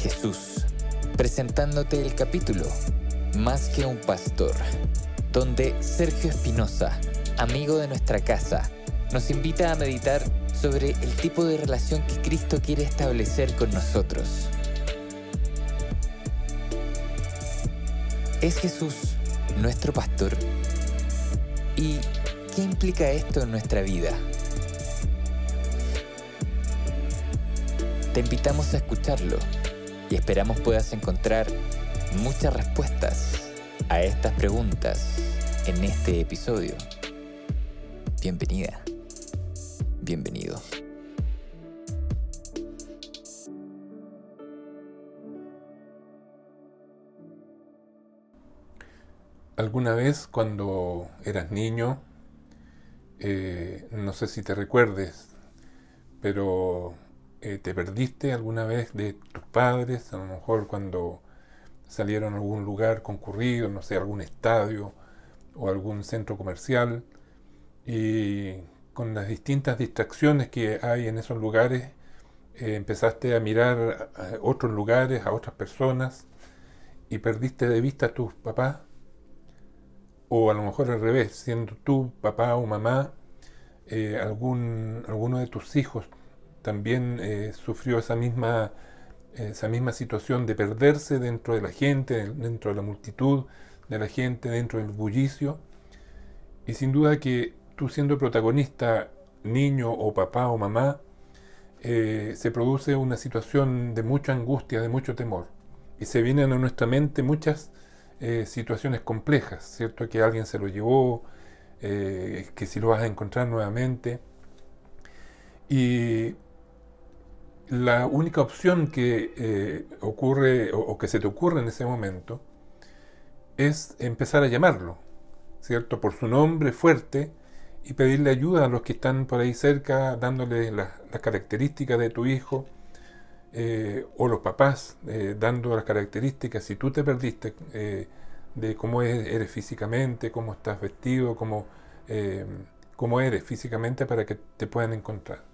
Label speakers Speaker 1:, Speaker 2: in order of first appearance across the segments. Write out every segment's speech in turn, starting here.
Speaker 1: Jesús, presentándote el capítulo Más que un pastor, donde Sergio Espinosa, amigo de nuestra casa, nos invita a meditar sobre el tipo de relación que Cristo quiere establecer con nosotros. ¿Es Jesús nuestro pastor? ¿Y qué implica esto en nuestra vida? Te invitamos a escucharlo y esperamos puedas encontrar muchas respuestas a estas preguntas en este episodio. Bienvenida, bienvenido.
Speaker 2: Alguna vez cuando eras niño, eh, no sé si te recuerdes, pero eh, te perdiste alguna vez de tus padres, a lo mejor cuando salieron a algún lugar concurrido, no sé, algún estadio o algún centro comercial, y con las distintas distracciones que hay en esos lugares, eh, empezaste a mirar a otros lugares, a otras personas, y perdiste de vista a tus papás, o a lo mejor al revés, siendo tú papá o mamá, eh, algún, alguno de tus hijos también eh, sufrió esa misma, esa misma situación de perderse dentro de la gente, dentro de la multitud de la gente, dentro del bullicio. Y sin duda que tú siendo protagonista, niño o papá o mamá, eh, se produce una situación de mucha angustia, de mucho temor. Y se vienen a nuestra mente muchas eh, situaciones complejas, ¿cierto? Que alguien se lo llevó, que si lo vas a encontrar nuevamente. Y la única opción que eh, ocurre o, que se te ocurre en ese momento es empezar a llamarlo, ¿cierto? Por su nombre fuerte y pedirle ayuda a los que están por ahí cerca, dándole las características de tu hijo, eh, o los papás, eh, dando las características, si tú te perdiste, de cómo eres físicamente, cómo estás vestido, cómo, cómo eres físicamente para que te puedan encontrar.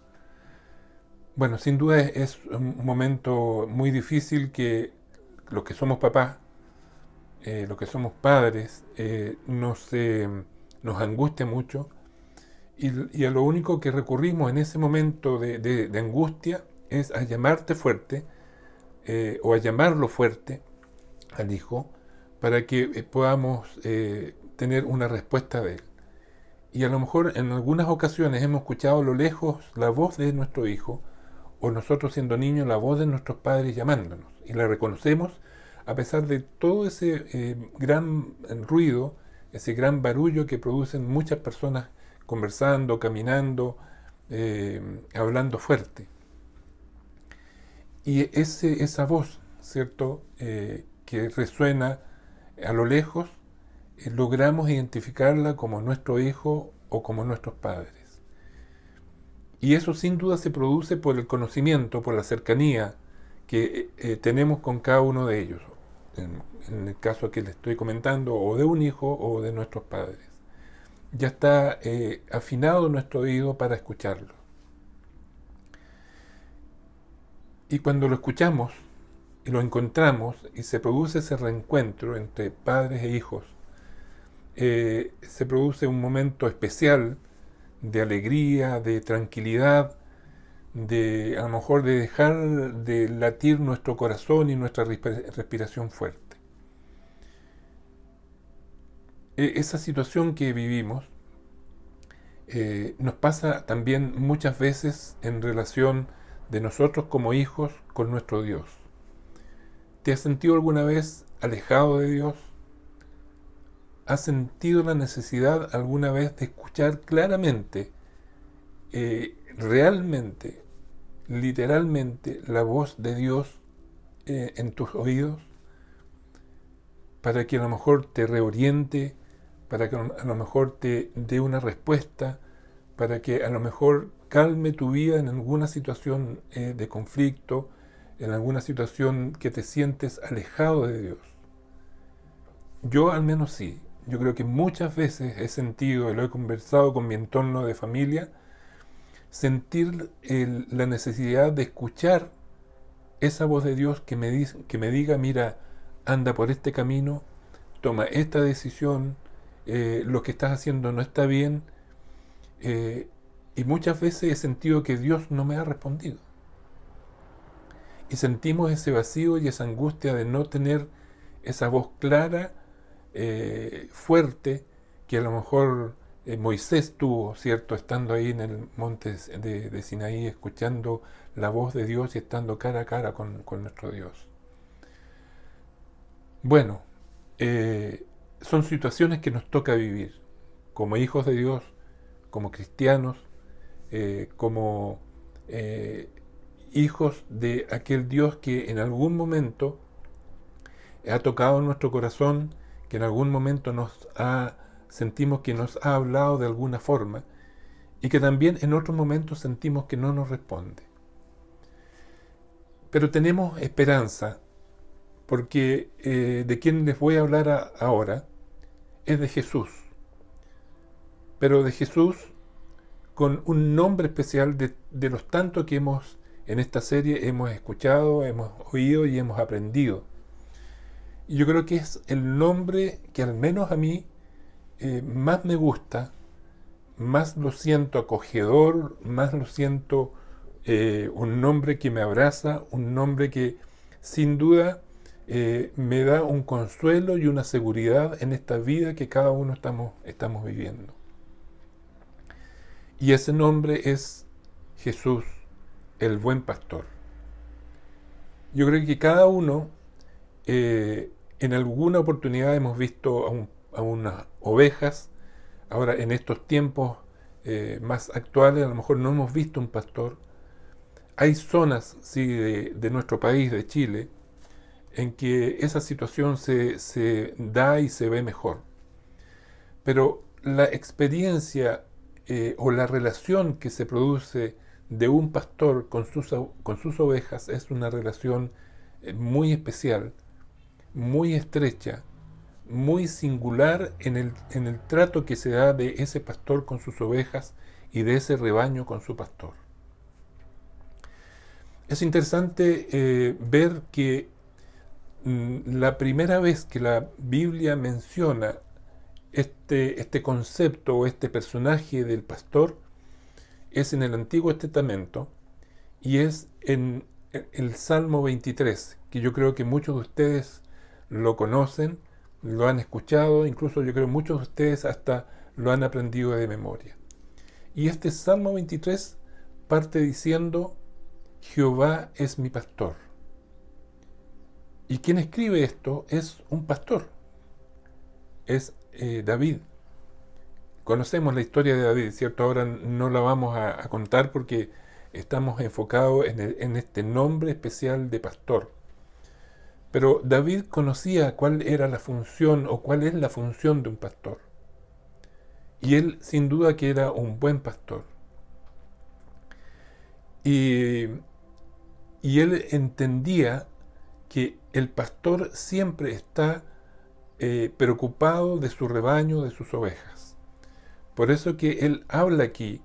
Speaker 2: Bueno, sin duda es un momento muy difícil que los que somos papás, eh, los que somos padres, eh, nos, nos angustia mucho y, a lo único que recurrimos en ese momento de, angustia es a llamarte fuerte eh, o a llamarlo fuerte al hijo para que podamos tener una respuesta de él. Y a lo mejor en algunas ocasiones hemos escuchado a lo lejos la voz de nuestro hijo, nosotros siendo niños la voz de nuestros padres llamándonos y la reconocemos a pesar de todo ese eh, gran ruido, ese gran barullo que producen muchas personas conversando, caminando, eh, hablando fuerte. Y ese, esa voz, ¿cierto?, eh, que resuena a lo lejos, logramos identificarla como nuestro hijo o como nuestros padres. Y eso sin duda se produce por el conocimiento, por la cercanía que eh, tenemos con cada uno de ellos, en, el caso que le estoy comentando, o de un hijo o de nuestros padres. Ya está eh, afinado nuestro oído para escucharlo. Y cuando lo escuchamos y lo encontramos y se produce ese reencuentro entre padres e hijos, eh, se produce un momento especial de alegría, de tranquilidad, de a lo mejor de dejar de latir nuestro corazón y nuestra respiración fuerte. E, esa situación que vivimos eh, nos pasa también muchas veces en relación de nosotros como hijos con nuestro Dios. ¿Te has sentido alguna vez alejado de Dios? ¿Has sentido la necesidad alguna vez de escuchar claramente, eh, realmente, literalmente, la voz de Dios eh, en tus oídos para que a lo mejor te reoriente, para que a lo mejor te dé una respuesta, para que a lo mejor calme tu vida en alguna situación eh, de conflicto, en alguna situación que te sientes alejado de Dios. Yo al menos sí. Yo creo que muchas veces he sentido, y lo he conversado con mi entorno de familia, sentir la necesidad de escuchar esa voz de Dios que me, dice, que me diga, mira, anda por este camino, toma esta decisión, eh, lo que estás haciendo no está bien. Eh, y muchas veces he sentido que Dios no me ha respondido. Y sentimos ese vacío y esa angustia de no tener esa voz clara, eh, fuerte, que a lo mejor eh, Moisés tuvo, ¿cierto? Estando ahí en el monte de, Sinaí, escuchando la voz de Dios y estando cara a cara con, nuestro Dios. Bueno, eh, son situaciones que nos toca vivir como hijos de Dios, como cristianos, como hijos de aquel Dios que en algún momento ha tocado nuestro corazón, en algún momento nos ha, sentimos que nos ha hablado de alguna forma y que también en otros momentos sentimos que no nos responde. Pero tenemos esperanza porque eh, de quien les voy a hablar ahora es de Jesús. Pero de Jesús con un nombre especial de, de los tantos que hemos en esta serie hemos escuchado, hemos oído y hemos aprendido. Y yo creo que es el nombre que al menos a mí eh, más me gusta, más lo siento acogedor, más lo siento eh, un nombre que me abraza, un nombre que sin duda eh, me da un consuelo y una seguridad en esta vida que cada uno estamos, estamos viviendo. Y ese nombre es Jesús el buen pastor. Yo creo que cada uno, en alguna oportunidad hemos visto a, unas ovejas, ahora en estos tiempos eh, más actuales a lo mejor no hemos visto un pastor. Hay zonas sí, de, nuestro país, de Chile, en que esa situación se, da y se ve mejor. Pero la experiencia eh, o la relación que se produce de un pastor con sus, ovejas es una relación eh, muy especial, muy estrecha, muy singular en el, en el trato que se da de ese pastor con sus ovejas y de ese rebaño con su pastor. Es interesante eh, ver que mm, la primera vez que la Biblia menciona este, este concepto o este personaje del pastor es en el Antiguo Testamento y es en el Salmo 23, que yo creo que muchos de ustedes lo conocen, lo han escuchado, incluso yo creo muchos de ustedes hasta lo han aprendido de memoria. Y este Salmo 23 parte diciendo, Jehová es mi pastor. Y quien escribe esto es un pastor, es eh, David. Conocemos la historia de David, ¿cierto? Ahora no la vamos a, contar porque estamos enfocados en, este nombre especial de pastor. Pero David conocía cuál era la función o cuál es la función de un pastor. Y él sin duda que era un buen pastor. Y, él entendía que el pastor siempre está eh, preocupado de su rebaño, de sus ovejas. Por eso que él habla aquí,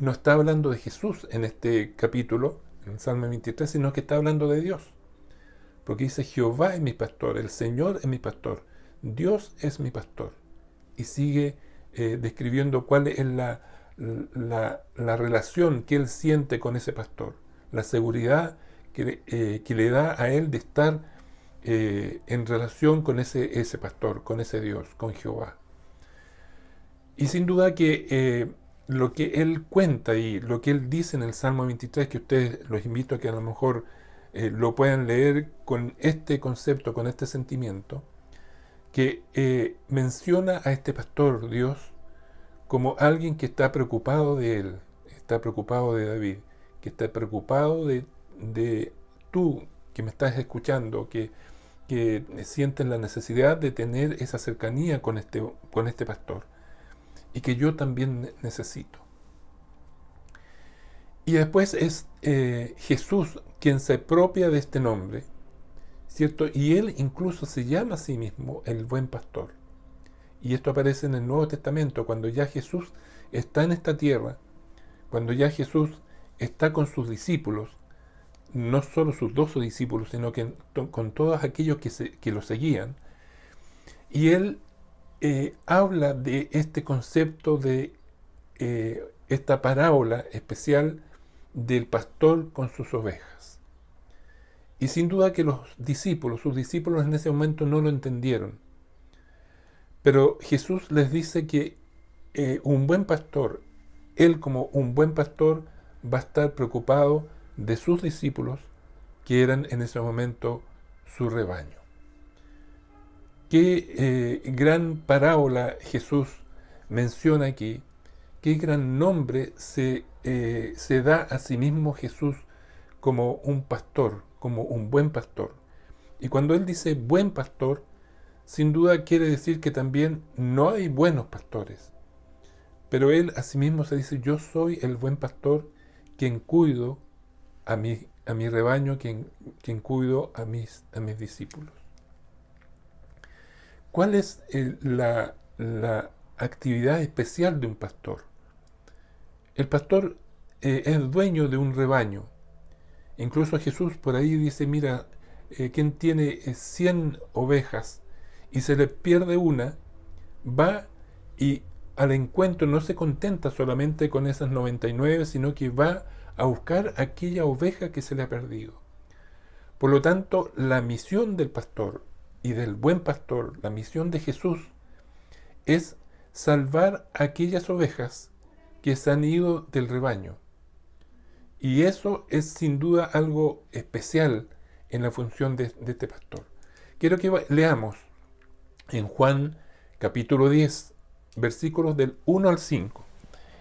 Speaker 2: no está hablando de Jesús en este capítulo, en Salmo 23, sino que está hablando de Dios. Porque dice, Jehová es mi pastor, el Señor es mi pastor, Dios es mi pastor. Y sigue eh, describiendo cuál es la, la, relación que él siente con ese pastor, la seguridad que, eh, que le da a él de estar eh, en relación con ese, ese pastor, con ese Dios, con Jehová. Y sin duda que lo que él cuenta y lo que él dice en el Salmo 23, que ustedes los invito a que a lo mejor eh, lo puedan leer con este concepto, con este sentimiento, que eh, menciona a este pastor Dios como alguien que está preocupado de él, está preocupado de David, que está preocupado de, de tu que me estás escuchando, que, que sienten la necesidad de tener esa cercanía con este, con este pastor y que yo también necesito. Y después es eh, Jesús quien se apropia de este nombre, ¿cierto? Y él incluso se llama a sí mismo el buen pastor. Y esto aparece en el Nuevo Testamento, cuando ya Jesús está en esta tierra, cuando ya Jesús está con sus discípulos, no solo sus doce discípulos, sino que con todos aquellos que, que lo seguían, y él eh, habla de este concepto de eh, esta parábola especial del pastor con sus ovejas. Y sin duda que los discípulos, sus discípulos en ese momento no lo entendieron. Pero Jesús les dice que eh, un buen pastor, él como un buen pastor, va a estar preocupado de sus discípulos, que eran en ese momento su rebaño. Qué eh, gran parábola Jesús menciona aquí, qué gran nombre se eh, se da a sí mismo Jesús como un pastor, como un buen pastor. Y cuando él dice buen pastor, sin duda quiere decir que también no hay buenos pastores. Pero él a sí se dice, yo soy el buen pastor quien cuido a mi, a mi rebaño, quien, quien cuido a mis, a mis discípulos. ¿Cuál es eh, la, la actividad especial de un pastor? El pastor eh, es dueño de un rebaño. Incluso Jesús por ahí dice, mira, eh, quien tiene 100 eh, ovejas y se le pierde una, va y al encuentro no se contenta solamente con esas 99, sino que va a buscar aquella oveja que se le ha perdido. Por lo tanto, la misión del pastor y del buen pastor, la misión de Jesús, es salvar aquellas ovejas que se han ido del rebaño. Y eso es sin duda algo especial en la función de, este pastor. Quiero que leamos en Juan capítulo 10, versículos del 1 al 5.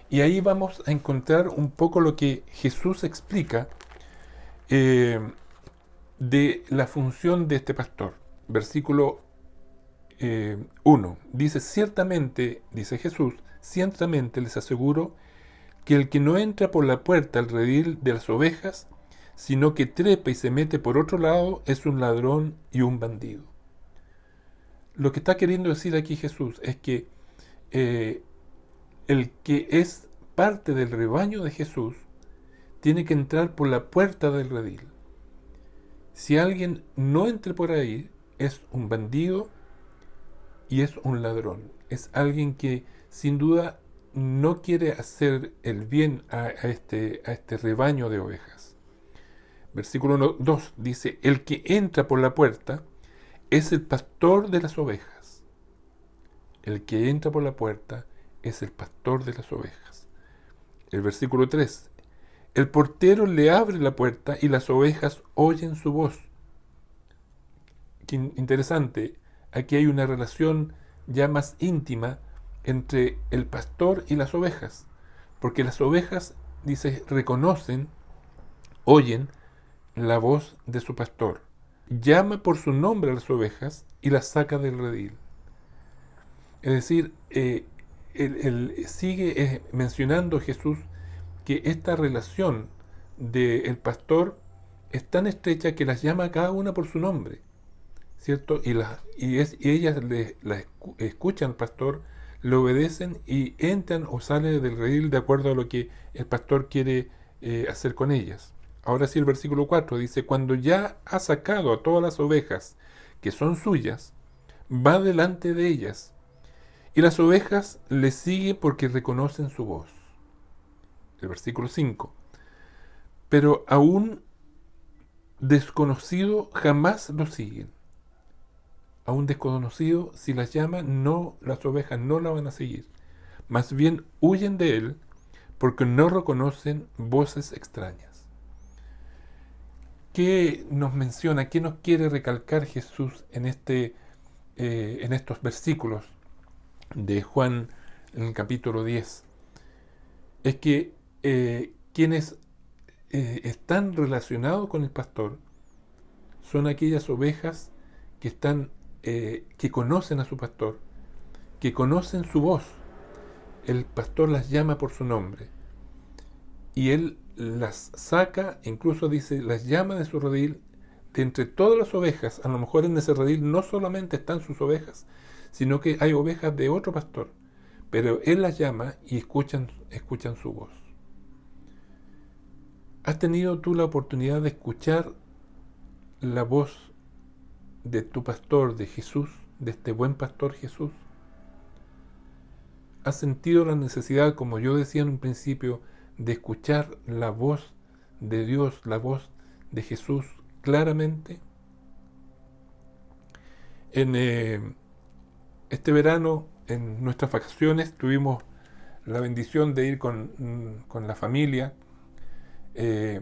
Speaker 2: Y ahí vamos a encontrar un poco lo que Jesús explica eh, de la función de este pastor. Versículo 1. Eh, dice, ciertamente, dice Jesús, Ciertamente les aseguro que el que no entra por la puerta al redil de las ovejas, sino que trepa y se mete por otro lado, es un ladrón y un bandido. Lo que está queriendo decir aquí Jesús es que eh, el que es parte del rebaño de Jesús tiene que entrar por la puerta del redil. Si alguien no entre por ahí, es un bandido y es un ladrón. Es alguien que sin duda no quiere hacer el bien a, este, a este rebaño de ovejas. Versículo 2 dice, el que entra por la puerta es el pastor de las ovejas. El que entra por la puerta es el pastor de las ovejas. El versículo 3, el portero le abre la puerta y las ovejas oyen su voz. Interesante, aquí hay una relación ya más íntima entre el pastor y las ovejas, porque las ovejas, dice, reconocen, oyen la voz de su pastor. Llama por su nombre a las ovejas y las saca del redil. Es decir, eh, sigue eh, mencionando Jesús que esta relación del pastor es tan estrecha que las llama cada una por su nombre, ¿cierto? Y, las, y, es, y ellas le, la escuchan al pastor le obedecen y entran o salen del redil de acuerdo a lo que el pastor quiere eh, hacer con ellas. Ahora sí el versículo 4 dice, cuando ya ha sacado a todas las ovejas que son suyas, va delante de ellas, y las ovejas le siguen porque reconocen su voz. El versículo 5. Pero aún desconocido jamás lo siguen un desconocido, si las llama, no, las ovejas no la van a seguir. Más bien huyen de él porque no reconocen voces extrañas. ¿Qué nos menciona, qué nos quiere recalcar Jesús en, este, eh, en estos versículos de Juan en el capítulo 10? Es que eh, quienes eh, están relacionados con el pastor son aquellas ovejas que están, eh, que conocen a su pastor, que conocen su voz. El pastor las llama por su nombre. Y él las saca, incluso dice, las llama de su redil, de entre todas las ovejas. A lo mejor en ese redil no solamente están sus ovejas, sino que hay ovejas de otro pastor. Pero él las llama y escuchan, escuchan su voz. ¿Has tenido tú la oportunidad de escuchar la voz de tu pastor, de Jesús, de este buen pastor Jesús? ¿Has sentido la necesidad, como yo decía en un principio, de escuchar la voz de Dios, la voz de Jesús claramente? En eh, este verano, en nuestras vacaciones, tuvimos la bendición de ir con, con la familia eh,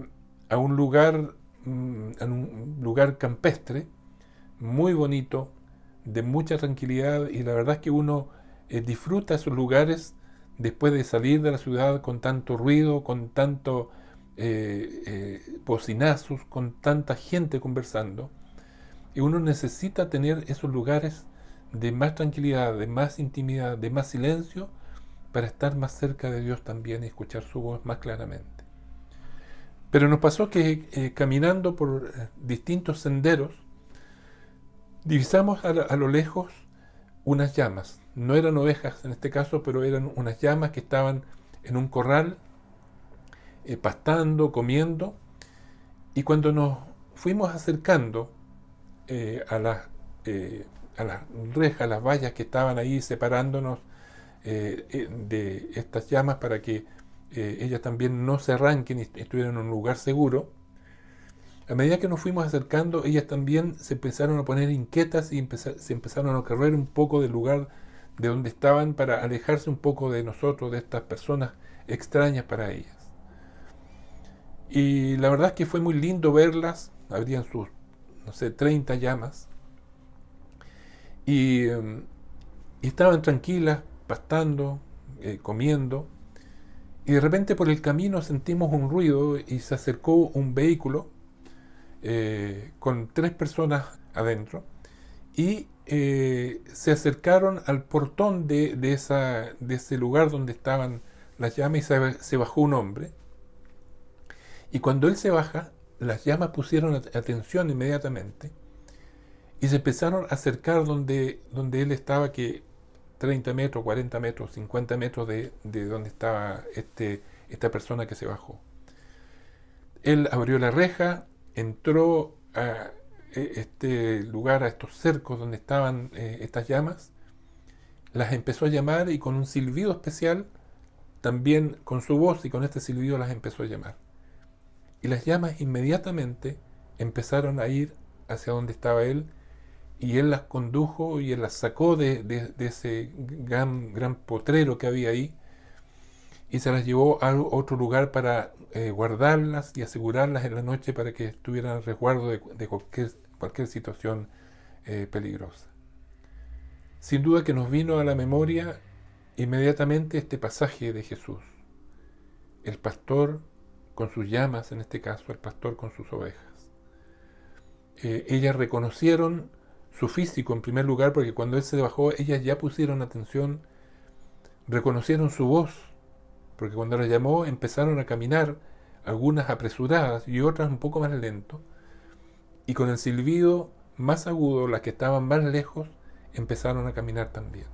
Speaker 2: a un lugar, mm, en un lugar campestre, muy bonito, de mucha tranquilidad y la verdad es que uno eh, disfruta esos lugares después de salir de la ciudad con tanto ruido, con tanto eh, bocinazos, con tanta gente conversando. Y uno necesita tener esos lugares de más tranquilidad, de más intimidad, de más silencio, para estar más cerca de Dios también y escuchar su voz más claramente. Pero nos pasó que eh, caminando por eh, distintos senderos, divisamos a, lo lejos unas llamas. No eran ovejas en este caso, pero eran unas llamas que estaban en un corral, eh, pastando, comiendo. Y cuando nos fuimos acercando a, las, a las rejas, a las vallas que estaban ahí separándonos de estas llamas para que eh, ellas también no se arranquen y estuvieran en un lugar seguro, a medida que nos fuimos acercando, ellas también se empezaron a poner inquietas y se empezaron a correr un poco del lugar de donde estaban para alejarse un poco de nosotros, de estas personas extrañas para ellas. Y la verdad es que fue muy lindo verlas, habrían sus, no sé, 30 llamas, y, em, estaban tranquilas, pastando, eh, comiendo, y de repente por el camino sentimos un ruido y se acercó un vehículo eh, con tres personas adentro y eh, se acercaron al portón de, esa, de, ese lugar donde estaban las llamas se, se, bajó un hombre. Y cuando él se baja, las llamas pusieron atención inmediatamente y se empezaron a acercar donde, donde él estaba, que 30 metros, 40 metros, 50 metros de, donde estaba este, esta persona que se bajó. Él abrió la reja, entró a e, este lugar, a estos cercos donde estaban eh, estas llamas, las empezó a llamar y con un silbido especial, también con su voz y con este silbido las empezó a llamar. Y las llamas inmediatamente empezaron a ir hacia donde estaba él y él las condujo y él las sacó de, ese gran, gran, potrero que había ahí y se las llevó a otro lugar para eh, guardarlas y asegurarlas en la noche para que estuvieran a resguardo de, cualquier, cualquier, situación eh, peligrosa. Sin duda que nos vino a la memoria inmediatamente este pasaje de Jesús. El pastor con sus llamas, en este caso, el pastor con sus ovejas. Eh, ellas reconocieron su físico en primer lugar, porque cuando él se bajó, ellas ya pusieron atención, reconocieron su voz, porque cuando la llamó empezaron a caminar, algunas apresuradas y otras un poco más lento, y con el silbido más agudo, las que estaban más lejos, empezaron a caminar también.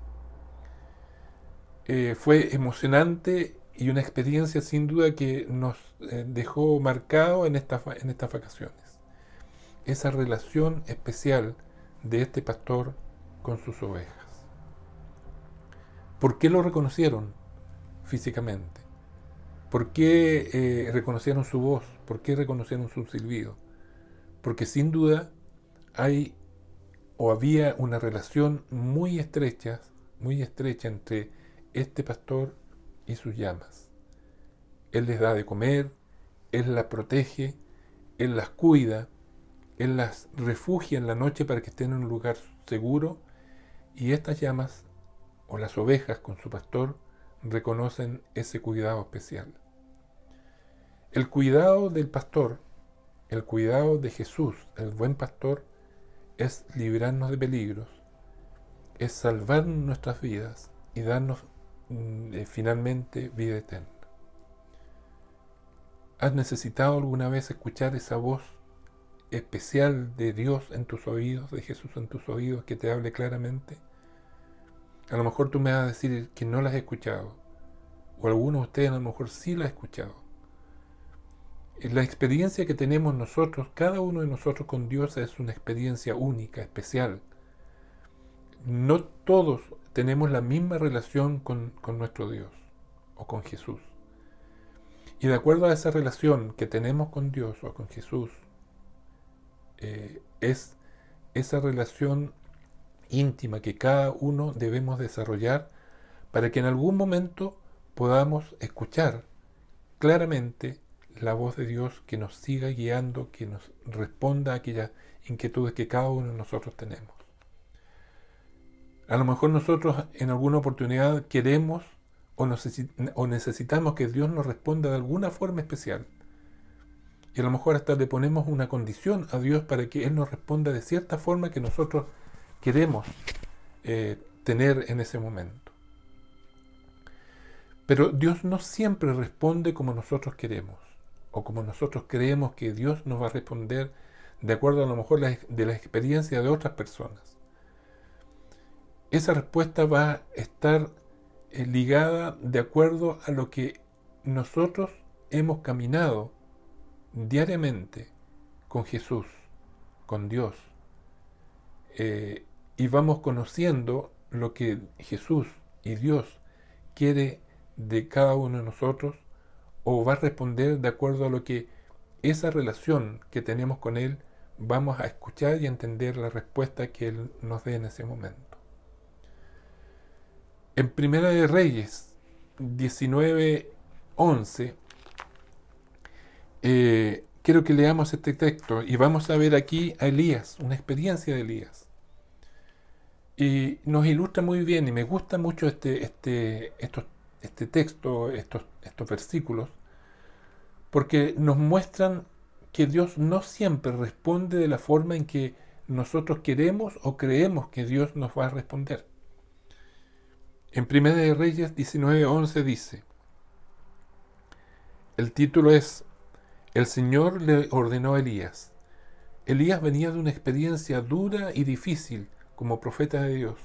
Speaker 2: Eh, fue emocionante y una experiencia sin duda que nos eh, dejó marcado en, en estas vacaciones. Esa relación especial de este pastor con sus ovejas. ¿Por qué lo reconocieron físicamente? ¿Por qué eh, reconocieron su voz? ¿Por qué reconocieron su silbido? Porque sin duda hay o había una relación muy estrecha, muy estrecha entre este pastor y sus llamas. Él les da de comer, él las protege, él las cuida, él las refugia en la noche para que estén en un lugar seguro y estas llamas o las ovejas con su pastor reconocen ese cuidado especial. El cuidado del pastor el cuidado de Jesús, el buen pastor, es librarnos de peligros, es salvar nuestras vidas y darnos mm, eh, finalmente vida eterna. ¿Has necesitado alguna vez escuchar esa voz especial de Dios en tus oídos, de Jesús en tus oídos, que te hable claramente? A lo mejor tú me vas a decir que no la has escuchado, o algunos de ustedes a lo mejor sí la han escuchado. La experiencia que tenemos nosotros, cada uno de nosotros con Dios es una experiencia única, especial. No todos tenemos la misma relación con, nuestro Dios o con Jesús. Y de acuerdo a esa relación que tenemos con Dios o con Jesús, eh, es esa relación íntima que cada uno debemos desarrollar para que en algún momento podamos escuchar claramente la voz de Dios que nos siga guiando, que nos responda a aquellas inquietudes que cada uno de nosotros tenemos. A lo mejor nosotros en alguna oportunidad queremos o, necesitamos que Dios nos responda de alguna forma especial. Y a lo mejor hasta le ponemos una condición a Dios para que Él nos responda de cierta forma que nosotros queremos eh, tener en ese momento. Pero Dios no siempre responde como nosotros queremos o como nosotros creemos que Dios nos va a responder de acuerdo a lo mejor de la experiencia de otras personas. Esa respuesta va a estar eh, ligada de acuerdo a lo que nosotros hemos caminado diariamente con Jesús, con Dios, eh, y vamos conociendo lo que Jesús y Dios quiere de cada uno de nosotros o va a responder de acuerdo a lo que esa relación que tenemos con Él vamos a escuchar y entender la respuesta que Él nos dé en ese momento. En Primera de Reyes 19.11 eh, quiero que leamos este texto y vamos a ver aquí a Elías, una experiencia de Elías. Y nos ilustra muy bien y me gusta mucho este, este, estos este texto, estos, estos versículos, porque nos muestran que Dios no siempre responde de la forma en que nosotros queremos o creemos que Dios nos va a responder. En 1 de Reyes 19:11 dice, el título es El Señor le ordenó a Elías. Elías venía de una experiencia dura y difícil como profeta de Dios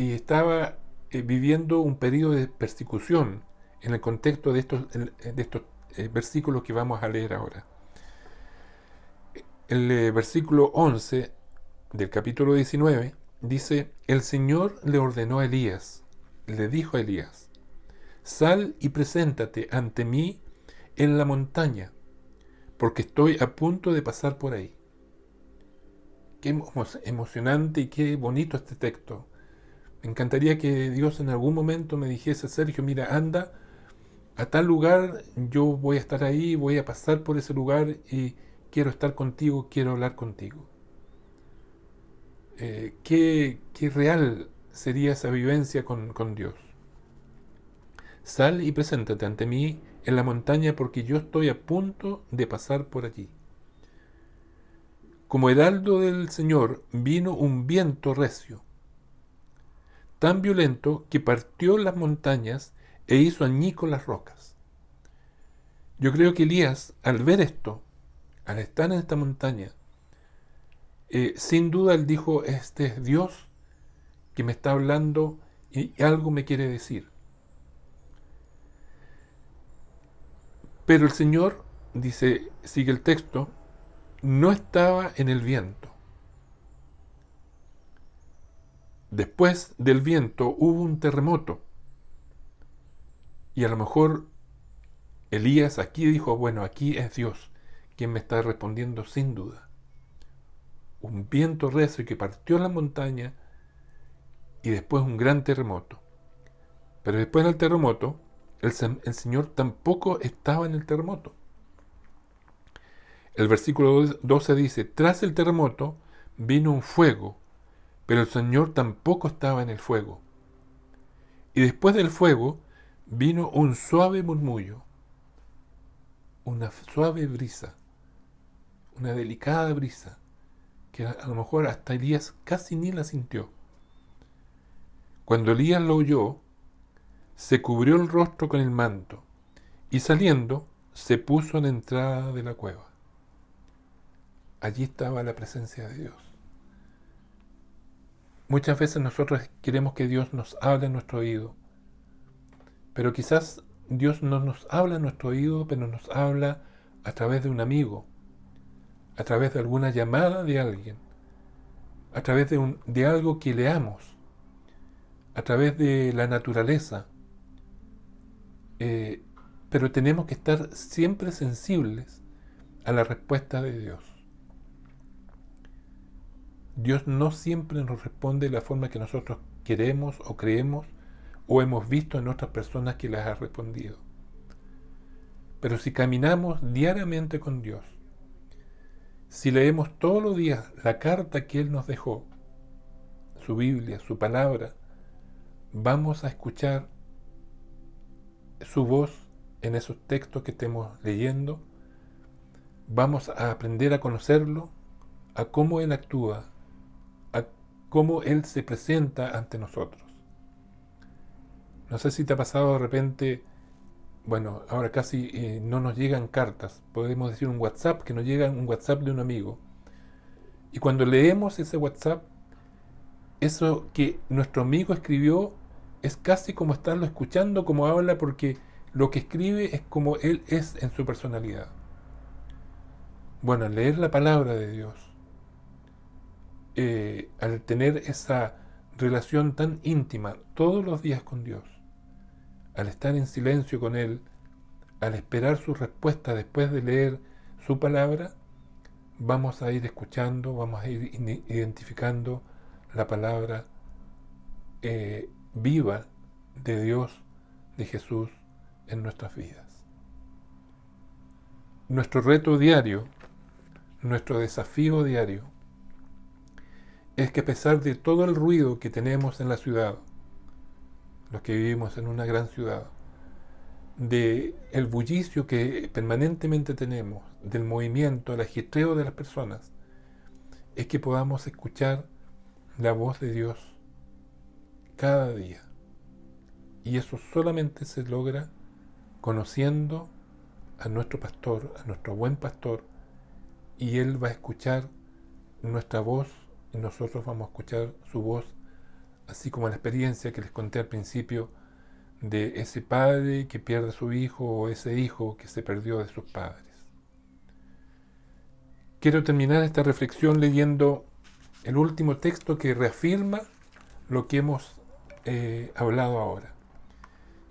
Speaker 2: y estaba eh, viviendo un periodo de persecución en el contexto de estos, de estos eh, versículos que vamos a leer ahora. El eh, versículo 11 del capítulo 19 dice, el Señor le ordenó a Elías, le dijo a Elías, sal y preséntate ante mí en la montaña, porque estoy a punto de pasar por ahí. Qué emocionante y qué bonito este texto. Me encantaría que Dios en algún momento me dijese, Sergio, mira, anda a tal lugar, yo voy a estar ahí, voy a pasar por ese lugar y quiero estar contigo, quiero hablar contigo. Eh, ¿qué, real sería esa vivencia con, con Dios? Sal y preséntate ante mí en la montaña porque yo estoy a punto de pasar por allí. Como heraldo del Señor vino un viento recio tan violento que partió las montañas e hizo añico las rocas. Yo creo que Elías, al ver esto, al estar en esta montaña, eh, sin duda él dijo, este es Dios que me está hablando y algo me quiere decir. Pero el Señor, dice, sigue el texto, no estaba en el viento. Después del viento hubo un terremoto. Y a lo mejor Elías aquí dijo, bueno, aquí es Dios quien me está respondiendo sin duda. Un viento recio que partió la montaña y después un gran terremoto. Pero después del terremoto, el, el Señor tampoco estaba en el terremoto. El versículo 12 dice, tras el terremoto vino un fuego pero el Señor tampoco estaba en el fuego. Y después del fuego vino un suave murmullo, una suave brisa. una delicada brisa, que a lo mejor hasta Elías casi ni la sintió. Cuando Elías lo oyó, se cubrió el rostro con el manto y saliendo se puso en la entrada de la cueva. Allí estaba la presencia de Dios. Muchas veces nosotros queremos que Dios nos hable en nuestro oído, pero quizás Dios no nos habla en nuestro oído, pero nos habla a través de un amigo, a través de alguna llamada de alguien, a través de, un, de algo que leamos, a través de la naturaleza. Eh, pero tenemos que estar siempre sensibles a la respuesta de Dios. Dios no siempre nos responde de la forma que nosotros queremos o creemos o hemos visto en otras personas que las ha respondido. Pero si caminamos diariamente con Dios, si leemos todos los días la carta que Él nos dejó, su Biblia, su palabra, vamos a escuchar su voz en esos textos que estemos leyendo, vamos a aprender a conocerlo, a cómo Él actúa, cómo Él se presenta ante nosotros. No sé si te ha pasado de repente, bueno, ahora casi eh, no nos llegan cartas, podemos decir un WhatsApp, que nos llega un WhatsApp de un amigo. Y cuando leemos ese WhatsApp, eso que nuestro amigo escribió es casi como estarlo escuchando, como habla, porque lo que escribe es como Él es en su personalidad. Bueno, leer la palabra de Dios, eh, al tener esa relación tan íntima todos los días con Dios, al estar en silencio con Él, al esperar su respuesta después de leer su palabra, vamos a ir escuchando, vamos a ir identificando la palabra eh, viva de Dios, de Jesús, en nuestras vidas. Nuestro reto diario, nuestro desafío diario, es que a pesar de todo el ruido que tenemos en la ciudad, los que vivimos en una gran ciudad, de el bullicio que permanentemente tenemos, del movimiento, el agitreo de las personas, es que podamos escuchar la voz de Dios cada día. Y eso solamente se logra conociendo a nuestro pastor, a nuestro buen pastor, y Él va a escuchar nuestra voz y nosotros vamos a escuchar su voz, así como la experiencia que les conté al principio de ese padre que pierde a su hijo o ese hijo que se perdió de sus padres. Quiero terminar esta reflexión leyendo el último texto que reafirma lo que hemos eh, hablado ahora.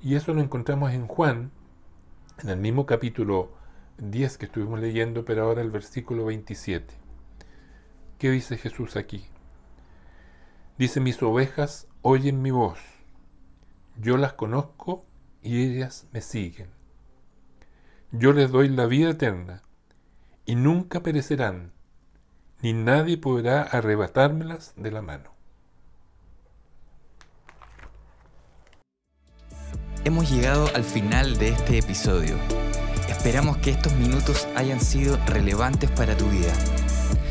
Speaker 2: Y eso lo encontramos en Juan, en el mismo capítulo 10 que estuvimos leyendo, pero ahora el versículo 27. ¿Qué dice Jesús aquí? Dice, mis ovejas oyen mi voz, yo las conozco y ellas me siguen. Yo les doy la vida eterna y nunca perecerán, ni nadie podrá arrebatármelas de la mano.
Speaker 1: Hemos llegado al final de este episodio. Esperamos que estos minutos hayan sido relevantes para tu vida.